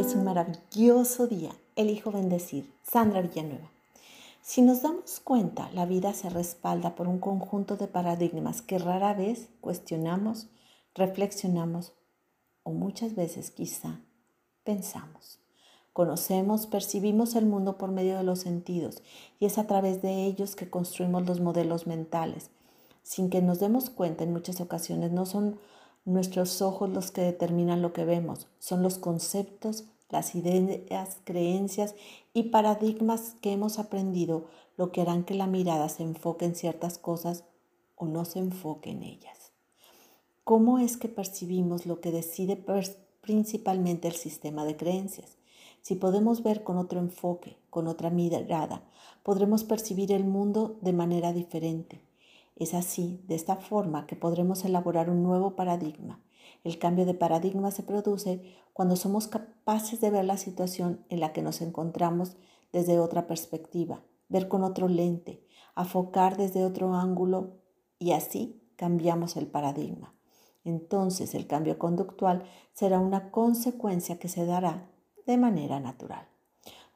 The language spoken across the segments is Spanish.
Es un maravilloso día. Elijo bendecir. Sandra Villanueva. Si nos damos cuenta, la vida se respalda por un conjunto de paradigmas que rara vez cuestionamos, reflexionamos o muchas veces quizá pensamos. Conocemos, percibimos el mundo por medio de los sentidos y es a través de ellos que construimos los modelos mentales. Sin que nos demos cuenta, en muchas ocasiones no son nuestros ojos los que determinan lo que vemos, son los conceptos, las ideas, creencias y paradigmas que hemos aprendido lo que harán que la mirada se enfoque en ciertas cosas o no se enfoque en ellas. ¿Cómo es que percibimos lo que decide principalmente el sistema de creencias? Si podemos ver con otro enfoque, con otra mirada, podremos percibir el mundo de manera diferente. Es así, de esta forma, que podremos elaborar un nuevo paradigma. El cambio de paradigma se produce cuando somos capaces de ver la situación en la que nos encontramos desde otra perspectiva, ver con otro lente, afocar desde otro ángulo y así cambiamos el paradigma. Entonces el cambio conductual será una consecuencia que se dará de manera natural.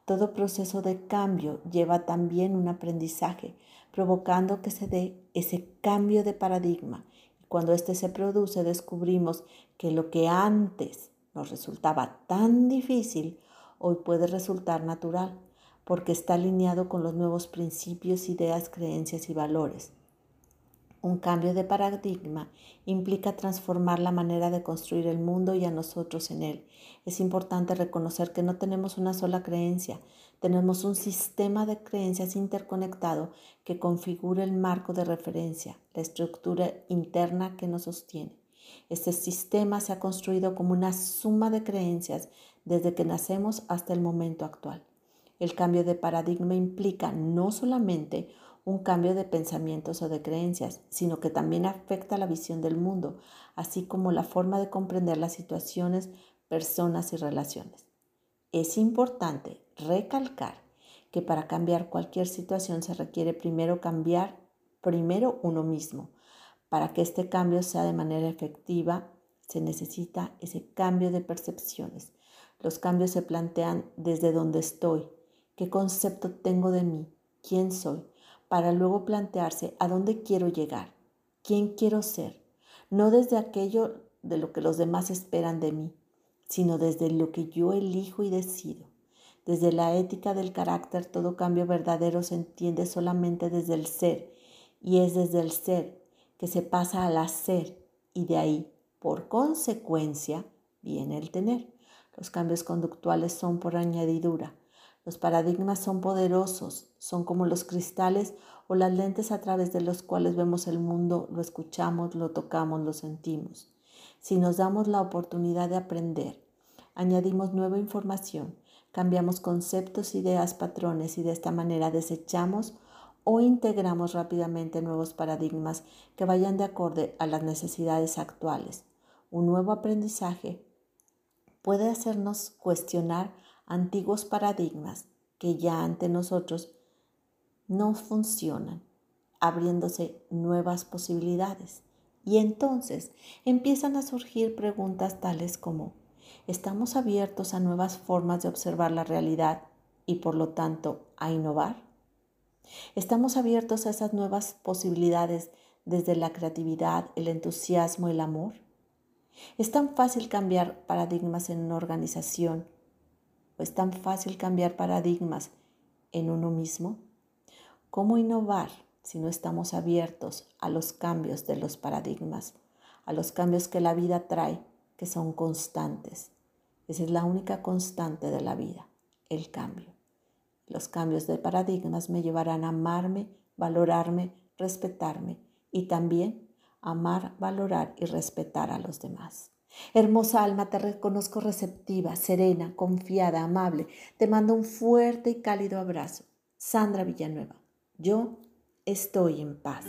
Todo proceso de cambio lleva también un aprendizaje, provocando que se dé ese cambio de paradigma. Cuando éste se produce, descubrimos que lo que antes nos resultaba tan difícil, hoy puede resultar natural, porque está alineado con los nuevos principios, ideas, creencias y valores. Un cambio de paradigma implica transformar la manera de construir el mundo y a nosotros en él. Es importante reconocer que no tenemos una sola creencia, tenemos un sistema de creencias interconectado que configura el marco de referencia, la estructura interna que nos sostiene. Este sistema se ha construido como una suma de creencias desde que nacemos hasta el momento actual. El cambio de paradigma implica no solamente un cambio de pensamientos o de creencias, sino que también afecta la visión del mundo, así como la forma de comprender las situaciones, personas y relaciones. Es importante recalcar que para cambiar cualquier situación se requiere primero cambiar primero uno mismo. Para que este cambio sea de manera efectiva, se necesita ese cambio de percepciones. Los cambios se plantean desde donde estoy, qué concepto tengo de mí, quién soy, para luego plantearse a dónde quiero llegar, quién quiero ser, no desde aquello de lo que los demás esperan de mí, sino desde lo que yo elijo y decido. Desde la ética del carácter, todo cambio verdadero se entiende solamente desde el ser, y es desde el ser que se pasa al hacer, y de ahí, por consecuencia, viene el tener. Los cambios conductuales son por añadidura, los paradigmas son poderosos, son como los cristales o las lentes a través de los cuales vemos el mundo, lo escuchamos, lo tocamos, lo sentimos. Si nos damos la oportunidad de aprender, añadimos nueva información, cambiamos conceptos, ideas, patrones y de esta manera desechamos o integramos rápidamente nuevos paradigmas que vayan de acorde a las necesidades actuales. Un nuevo aprendizaje puede hacernos cuestionar antiguos paradigmas que ya ante nosotros no funcionan, abriéndose nuevas posibilidades. Y entonces empiezan a surgir preguntas tales como, ¿estamos abiertos a nuevas formas de observar la realidad y por lo tanto a innovar? ¿Estamos abiertos a esas nuevas posibilidades desde la creatividad, el entusiasmo, el amor? ¿Es tan fácil cambiar paradigmas en una organización es tan fácil cambiar paradigmas en uno mismo? ¿Cómo innovar si no estamos abiertos a los cambios de los paradigmas, a los cambios que la vida trae, que son constantes? Esa es la única constante de la vida, el cambio. Los cambios de paradigmas me llevarán a amarme, valorarme, respetarme y también amar, valorar y respetar a los demás. Hermosa alma, te reconozco receptiva, serena, confiada, amable. Te mando un fuerte y cálido abrazo. Sandra Villanueva, yo estoy en paz.